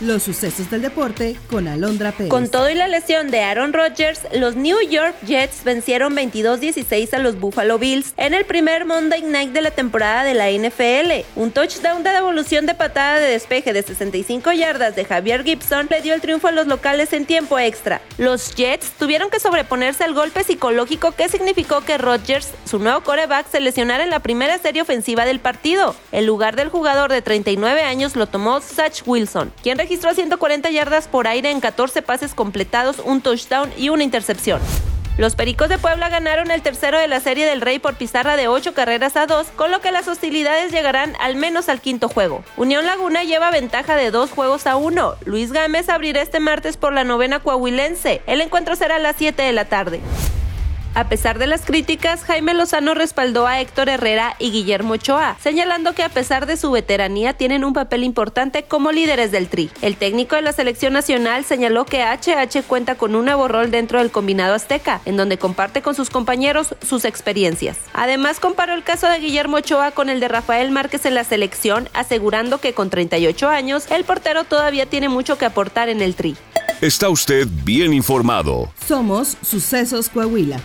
Los sucesos del deporte con Alondra Pérez. Con todo y la lesión de Aaron Rodgers, los New York Jets vencieron 22-16 a los Buffalo Bills en el primer Monday Night de la temporada de la NFL. Un touchdown de devolución de patada de despeje de 65 yardas de Javier Gibson le dio el triunfo a los locales en tiempo extra. Los Jets tuvieron que sobreponerse al golpe psicológico que significó que Rodgers, su nuevo coreback, se lesionara en la primera serie ofensiva del partido. El lugar del jugador de 39 años lo tomó Zach Wilson, quien registró 140 yardas por aire en 14 pases completados, un touchdown y una intercepción. Los Pericos de Puebla ganaron el tercero de la Serie del Rey por pizarra de 8 carreras a 2, con lo que las hostilidades llegarán al menos al quinto juego. Unión Laguna lleva ventaja de dos juegos a uno. Luis Gámez abrirá este martes por la novena coahuilense. El encuentro será a las 7 de la tarde. A pesar de las críticas, Jaime Lozano respaldó a Héctor Herrera y Guillermo Ochoa, señalando que a pesar de su veteranía tienen un papel importante como líderes del Tri. El técnico de la selección nacional señaló que HH cuenta con un nuevo rol dentro del combinado azteca, en donde comparte con sus compañeros sus experiencias. Además, comparó el caso de Guillermo Ochoa con el de Rafael Márquez en la selección, asegurando que con 38 años el portero todavía tiene mucho que aportar en el Tri. Está usted bien informado. Somos Sucesos Coahuila.